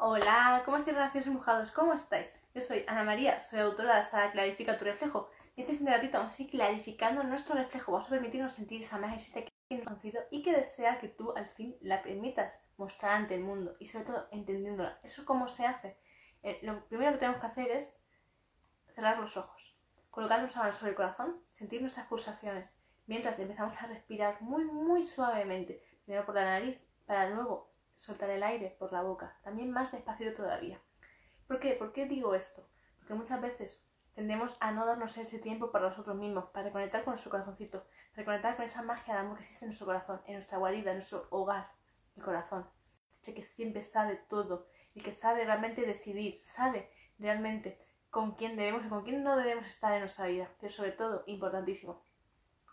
Hola, ¿cómo estáis, relaciones empujados? ¿Cómo estáis? Yo soy Ana María, soy autora de esta Clarifica tu reflejo. Y este siguiente ratito vamos clarificando nuestro reflejo. Vamos a permitirnos sentir esa magia que nos conocido y que desea que tú al fin la permitas mostrar ante el mundo y sobre todo entendiéndola. ¿Eso cómo se hace? Eh, lo primero que tenemos que hacer es cerrar los ojos, colocar las manos sobre el corazón, sentir nuestras pulsaciones, mientras empezamos a respirar muy, muy suavemente, primero por la nariz, para luego soltar el aire por la boca, también más despacio todavía. ¿Por qué? ¿Por qué digo esto? Porque muchas veces tendemos a no darnos ese tiempo para nosotros mismos, para reconectar con nuestro corazoncito, para reconectar con esa magia de amor que existe en nuestro corazón, en nuestra guarida, en nuestro hogar, el corazón. Ese que siempre sabe todo y que sabe realmente decidir, sabe realmente con quién debemos y con quién no debemos estar en nuestra vida. Pero sobre todo, importantísimo,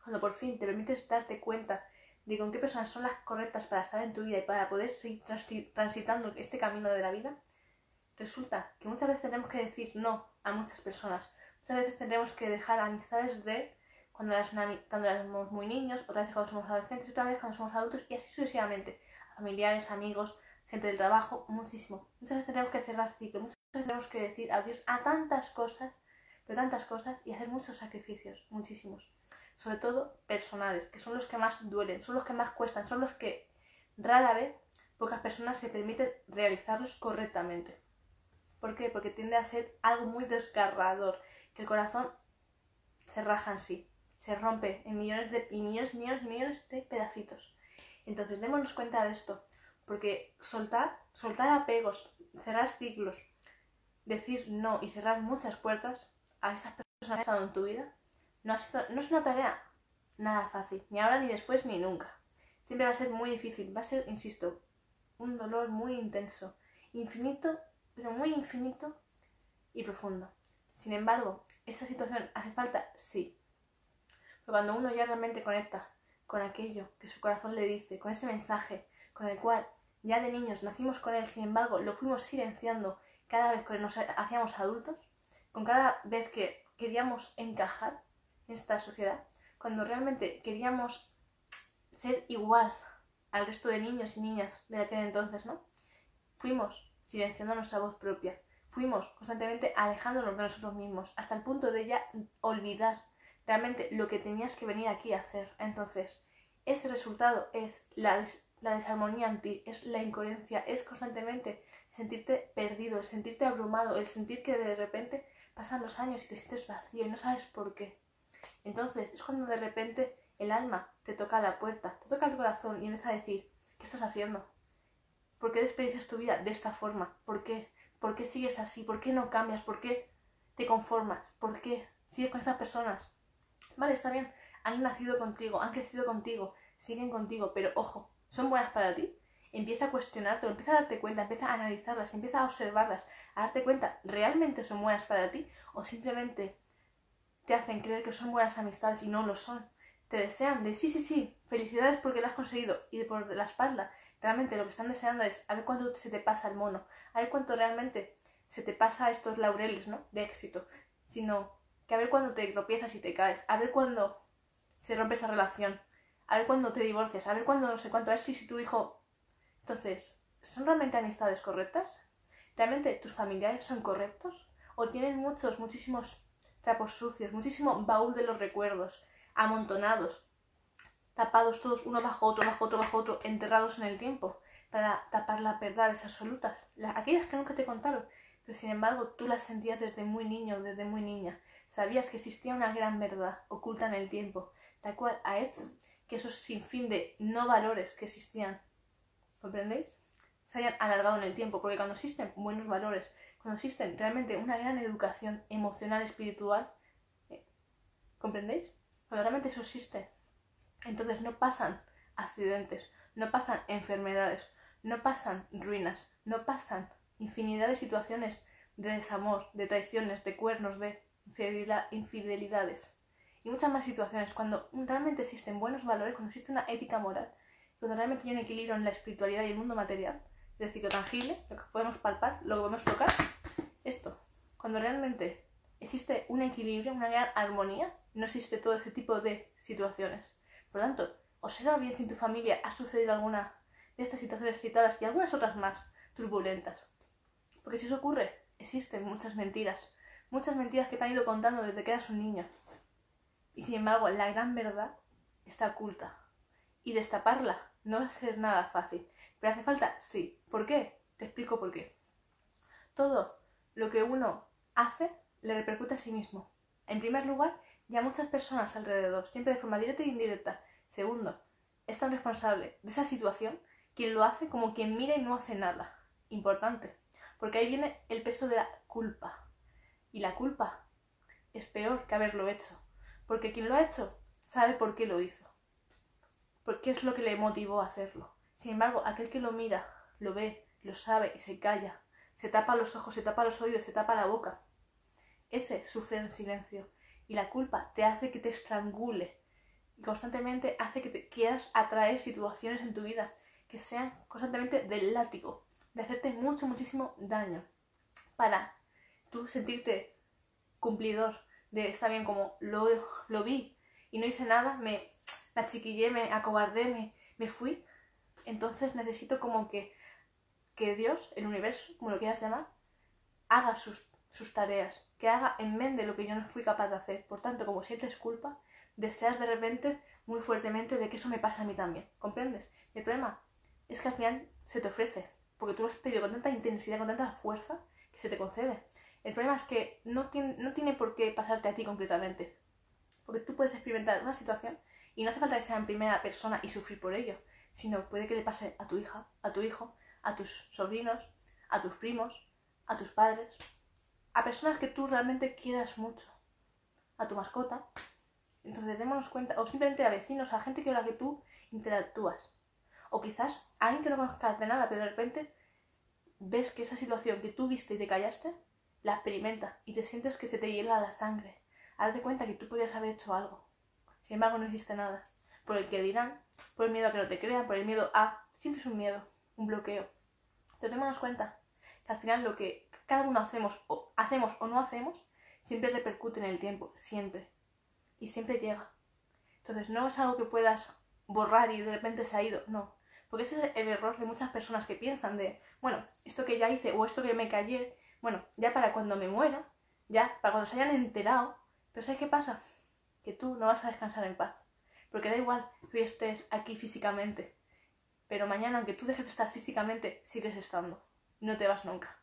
cuando por fin te permites darte cuenta de con qué personas son las correctas para estar en tu vida y para poder seguir transitando este camino de la vida, resulta que muchas veces tendremos que decir no a muchas personas. Muchas veces tendremos que dejar amistades de cuando, cuando éramos muy niños, otra vez cuando somos adolescentes, otra vez cuando somos adultos y así sucesivamente. Familiares, amigos, gente del trabajo, muchísimo. Muchas veces tendremos que cerrar ciclos, muchas veces tenemos que decir adiós a tantas cosas, pero tantas cosas y hacer muchos sacrificios, muchísimos sobre todo personales, que son los que más duelen, son los que más cuestan, son los que rara vez pocas personas se permiten realizarlos correctamente. ¿Por qué? Porque tiende a ser algo muy desgarrador, que el corazón se raja en sí, se rompe en millones de y millones, millones, millones de pedacitos. Entonces, démonos cuenta de esto, porque soltar, soltar apegos, cerrar ciclos, decir no y cerrar muchas puertas a esas personas que han estado en tu vida no, es una tarea nada fácil, ni ahora, ni después, ni nunca. Siempre va a ser muy difícil, va a ser, insisto, un dolor muy intenso, infinito, pero muy infinito y profundo. Sin embargo, esa situación hace falta, sí. Pero cuando uno ya realmente conecta con aquello que su corazón le dice, con ese mensaje con el cual ya de niños nacimos con él, sin embargo, lo fuimos silenciando cada vez que nos hacíamos adultos, con cada vez que queríamos encajar, en esta sociedad, cuando realmente queríamos ser igual al resto de niños y niñas de aquel entonces, ¿no? Fuimos silenciando nuestra voz propia, fuimos constantemente alejándonos de nosotros mismos, hasta el punto de ya olvidar realmente lo que tenías que venir aquí a hacer. Entonces, ese resultado es la, la desarmonía en ti, es la incoherencia, es constantemente sentirte perdido, el sentirte abrumado, el sentir que de repente pasan los años y te sientes vacío y no sabes por qué. Entonces es cuando de repente el alma te toca la puerta, te toca el corazón y empieza a decir, ¿qué estás haciendo? ¿Por qué desperdicias tu vida de esta forma? ¿Por qué? ¿Por qué sigues así? ¿Por qué no cambias? ¿Por qué te conformas? ¿Por qué sigues con esas personas? Vale, está bien, han nacido contigo, han crecido contigo, siguen contigo, pero ojo, ¿son buenas para ti? Empieza a cuestionarte, empieza a darte cuenta, empieza a analizarlas, empieza a observarlas, a darte cuenta, ¿realmente son buenas para ti? ¿O simplemente te hacen creer que son buenas amistades y no lo son. Te desean de sí, sí, sí, felicidades porque lo has conseguido y por la espalda. Realmente lo que están deseando es a ver cuánto se te pasa el mono, a ver cuánto realmente se te pasa estos laureles, ¿no? De éxito. Sino que a ver cuándo te tropiezas y te caes, a ver cuándo se rompe esa relación, a ver cuándo te divorcias, a ver cuándo no sé cuánto, a ver si, si tu hijo... Entonces, ¿son realmente amistades correctas? ¿Realmente tus familiares son correctos? ¿O tienen muchos, muchísimos trapos sucios, muchísimo baúl de los recuerdos, amontonados, tapados todos uno bajo otro, bajo otro, bajo otro, enterrados en el tiempo, para tapar las verdades absolutas, aquellas que nunca te contaron, pero sin embargo tú las sentías desde muy niño, desde muy niña. Sabías que existía una gran verdad oculta en el tiempo, la cual ha hecho que esos sinfín de no valores que existían, ¿comprendéis? Se hayan alargado en el tiempo, porque cuando existen buenos valores, cuando existe realmente una gran educación emocional, espiritual, eh, ¿comprendéis? Cuando realmente eso existe, entonces no pasan accidentes, no pasan enfermedades, no pasan ruinas, no pasan infinidad de situaciones de desamor, de traiciones, de cuernos, de infidelidades y muchas más situaciones cuando realmente existen buenos valores, cuando existe una ética moral, cuando realmente hay un equilibrio en la espiritualidad y el mundo material, es decir, lo tangible, lo que podemos palpar, lo que podemos tocar, esto, cuando realmente existe un equilibrio, una gran armonía, no existe todo ese tipo de situaciones. Por lo tanto, observa bien si en tu familia ha sucedido alguna de estas situaciones citadas y algunas otras más turbulentas. Porque si eso ocurre, existen muchas mentiras. Muchas mentiras que te han ido contando desde que eras un niño. Y sin embargo, la gran verdad está oculta. Y destaparla no va a ser nada fácil. ¿Pero hace falta? Sí. ¿Por qué? Te explico por qué. Todo lo que uno hace le repercute a sí mismo. En primer lugar, y a muchas personas alrededor, siempre de forma directa e indirecta. Segundo, es tan responsable de esa situación quien lo hace como quien mira y no hace nada. Importante, porque ahí viene el peso de la culpa. Y la culpa es peor que haberlo hecho, porque quien lo ha hecho sabe por qué lo hizo, porque es lo que le motivó a hacerlo. Sin embargo, aquel que lo mira, lo ve, lo sabe y se calla, se tapa los ojos, se tapa los oídos, se tapa la boca, ese sufre en silencio y la culpa te hace que te estrangule y constantemente hace que te quieras atraer situaciones en tu vida que sean constantemente del látigo, de hacerte mucho, muchísimo daño para tú sentirte cumplidor de está bien como lo, vi y no hice nada, me, achiquillé, me acobardé, me fui, entonces necesito como que, que Dios, el universo, como lo quieras llamar, haga sus, sus tareas, que haga en lo que yo no fui capaz de hacer. Por tanto, como sientes culpa, deseas de repente muy fuertemente de que eso me pasa a mí también. ¿Comprendes? el problema es que al final se te ofrece, porque tú lo has pedido con tanta intensidad, con tanta fuerza, que se te concede. El problema es que no tiene, no tiene por qué pasarte a ti concretamente. Porque tú puedes experimentar una situación y no hace falta que sea en primera persona y sufrir por ello, sino puede que le pase a tu hija, a tu hijo, a tus sobrinos, a tus primos, a tus padres, a personas que tú realmente quieras mucho, a tu mascota. Entonces démonos cuenta, o simplemente a vecinos, a gente con la que tú interactúas. O quizás a alguien que no conozcas de nada, pero de repente ves que esa situación que tú viste y te callaste, la experimenta y te sientes que se te hiela la sangre. Haz cuenta que tú podías haber hecho algo. Sin embargo, no hiciste nada. Por el que dirán, por el miedo a que no te crean, por el miedo a... Siempre es un miedo, un bloqueo. Entonces démonos cuenta que al final lo que cada uno hacemos o, hacemos o no hacemos, siempre repercute en el tiempo, siempre. Y siempre llega. Entonces no es algo que puedas borrar y de repente se ha ido, no. Porque ese es el error de muchas personas que piensan de, bueno, esto que ya hice o esto que me callé, bueno, ya para cuando me muera, ya para cuando se hayan enterado, pero ¿sabes qué pasa? Que tú no vas a descansar en paz. Porque da igual que estés aquí físicamente, pero mañana, aunque tú dejes de estar físicamente, sigues estando. No te vas nunca.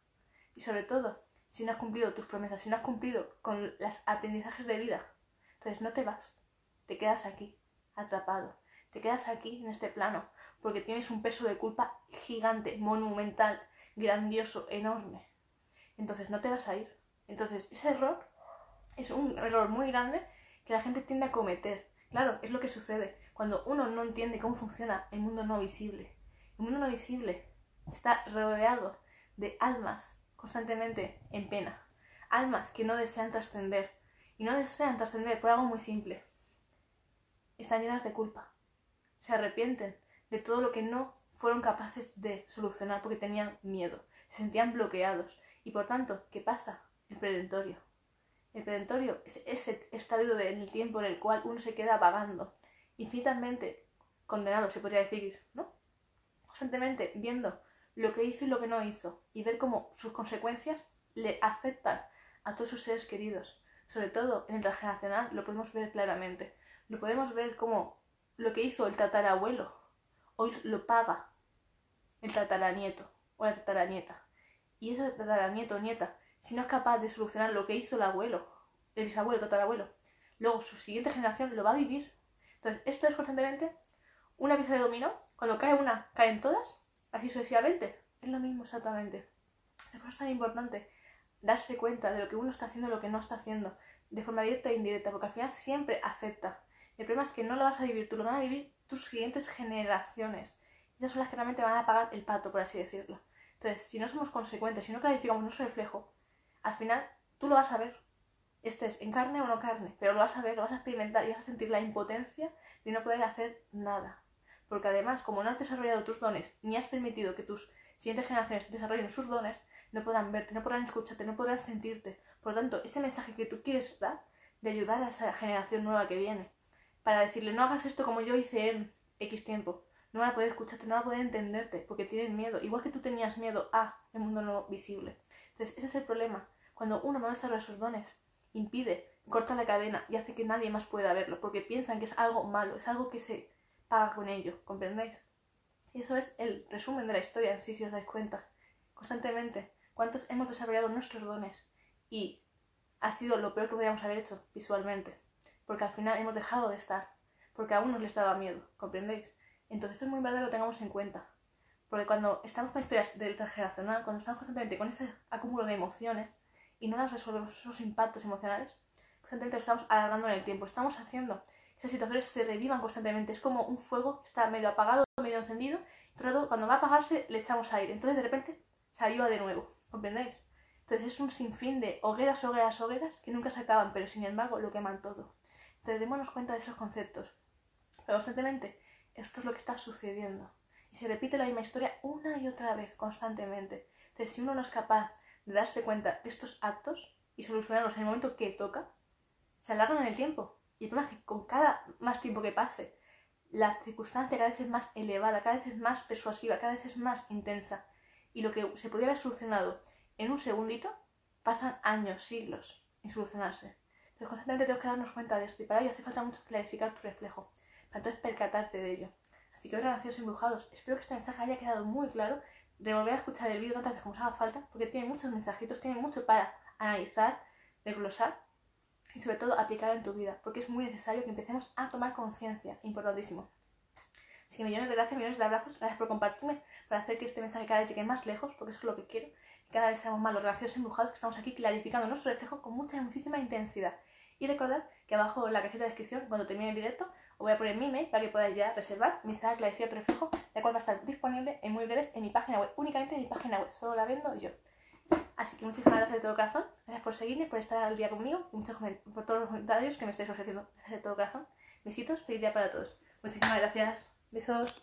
Y sobre todo, si no has cumplido tus promesas, si no has cumplido con los aprendizajes de vida, entonces no te vas, te quedas aquí, atrapado, te quedas aquí en este plano, porque tienes un peso de culpa gigante, monumental, grandioso, enorme. Entonces no te vas a ir. Entonces ese error es un error muy grande que la gente tiende a cometer. Claro, es lo que sucede cuando uno no entiende cómo funciona el mundo no visible. El mundo no visible está rodeado de almas constantemente en pena. Almas que no desean trascender. Y no desean trascender por algo muy simple. Están llenas de culpa. Se arrepienten de todo lo que no fueron capaces de solucionar porque tenían miedo. Se sentían bloqueados. Y por tanto, ¿qué pasa? El predentorio. El predentorio es ese estadio del tiempo en el cual uno se queda vagando, infinitamente condenado, se podría decir, ¿no? Constantemente viendo lo que hizo y lo que no hizo, y ver cómo sus consecuencias le afectan a todos sus seres queridos. Sobre todo en el transgeneracional lo podemos ver claramente. Lo podemos ver como lo que hizo el tatarabuelo hoy lo paga el tataranieto o la tataranieta. Y ese tataranieto o nieta, si no es capaz de solucionar lo que hizo el abuelo, el bisabuelo, el tatarabuelo, luego su siguiente generación lo va a vivir. Entonces, esto es constantemente una pieza de dominó. Cuando cae una, caen todas así sucesivamente. Es lo mismo exactamente. Por eso es tan importante darse cuenta de lo que uno está haciendo y lo que no está haciendo, de forma directa e indirecta, porque al final siempre afecta. El problema es que no lo vas a vivir tú, lo van a vivir tus siguientes generaciones. Esas son las que realmente van a pagar el pato, por así decirlo. Entonces, si no somos consecuentes, si no clarificamos nuestro reflejo, al final tú lo vas a ver. Estés en carne o no carne, pero lo vas a ver, lo vas a experimentar y vas a sentir la impotencia de no poder hacer nada porque además, como no has desarrollado tus dones, ni has permitido que tus siguientes generaciones desarrollen sus dones, no podrán verte, no podrán escucharte, no podrán sentirte. Por lo tanto, ese mensaje que tú quieres dar, de ayudar a esa generación nueva que viene, para decirle, no hagas esto como yo hice en X tiempo, no van a poder escucharte, no van a poder entenderte, porque tienen miedo, igual que tú tenías miedo a el mundo no visible. Entonces, ese es el problema. Cuando uno no desarrolla sus dones, impide, corta la cadena y hace que nadie más pueda verlo, porque piensan que es algo malo, es algo que se paga con ello, ¿comprendéis? Eso es el resumen de la historia en sí, si os dais cuenta. Constantemente, ¿cuántos hemos desarrollado nuestros dones? Y ha sido lo peor que podríamos haber hecho visualmente, porque al final hemos dejado de estar, porque a unos les daba miedo, ¿comprendéis? Entonces es muy importante que lo tengamos en cuenta, porque cuando estamos con historias del transgeneracional, cuando estamos constantemente con ese acúmulo de emociones y no las resolvemos esos impactos emocionales, constantemente lo estamos alargando en el tiempo, estamos haciendo que esas situaciones se revivan constantemente, es como un fuego que está medio apagado, medio encendido, y todo, cuando va a apagarse le echamos aire, entonces de repente se aviva de nuevo, ¿comprendéis? Entonces es un sinfín de hogueras, hogueras, hogueras que nunca se acaban, pero sin embargo lo queman todo. Entonces démonos cuenta de esos conceptos. Pero constantemente, esto es lo que está sucediendo. Y se repite la misma historia una y otra vez, constantemente. Entonces, si uno no es capaz de darse cuenta de estos actos y solucionarlos en el momento que toca, se alargan en el tiempo. Y el problema es que con cada más tiempo que pase, la circunstancia cada vez es más elevada, cada vez es más persuasiva, cada vez es más intensa. Y lo que se podría haber solucionado en un segundito, pasan años, siglos en solucionarse. Entonces constantemente tenemos que darnos cuenta de esto y para ello hace falta mucho clarificar tu reflejo, para entonces percatarte de ello. Así que hoy nacidos embrujados, espero que este mensaje haya quedado muy claro. Revolver a escuchar el vídeo tantas veces como os haga falta, porque tiene muchos mensajitos, tiene mucho para analizar, desglosar y sobre todo aplicar en tu vida, porque es muy necesario que empecemos a tomar conciencia, importantísimo. Así que millones de gracias, millones de abrazos, gracias por compartirme, para hacer que este mensaje cada vez llegue más lejos, porque eso es lo que quiero cada vez seamos más los graciosos embrujados que estamos aquí clarificando nuestro reflejo con mucha, muchísima intensidad. Y recordad que abajo en la cajita de descripción, cuando termine el directo, os voy a poner mi email para que podáis ya reservar mi sala clarificar tu reflejo, la cual va a estar disponible en muy breves en mi página web, únicamente en mi página web, solo la vendo yo. Así que muchísimas gracias de todo corazón, gracias por seguirme, por estar al día conmigo y muchos por todos los comentarios que me estáis ofreciendo. Gracias de todo corazón. Besitos, feliz día para todos. Muchísimas gracias. Besos.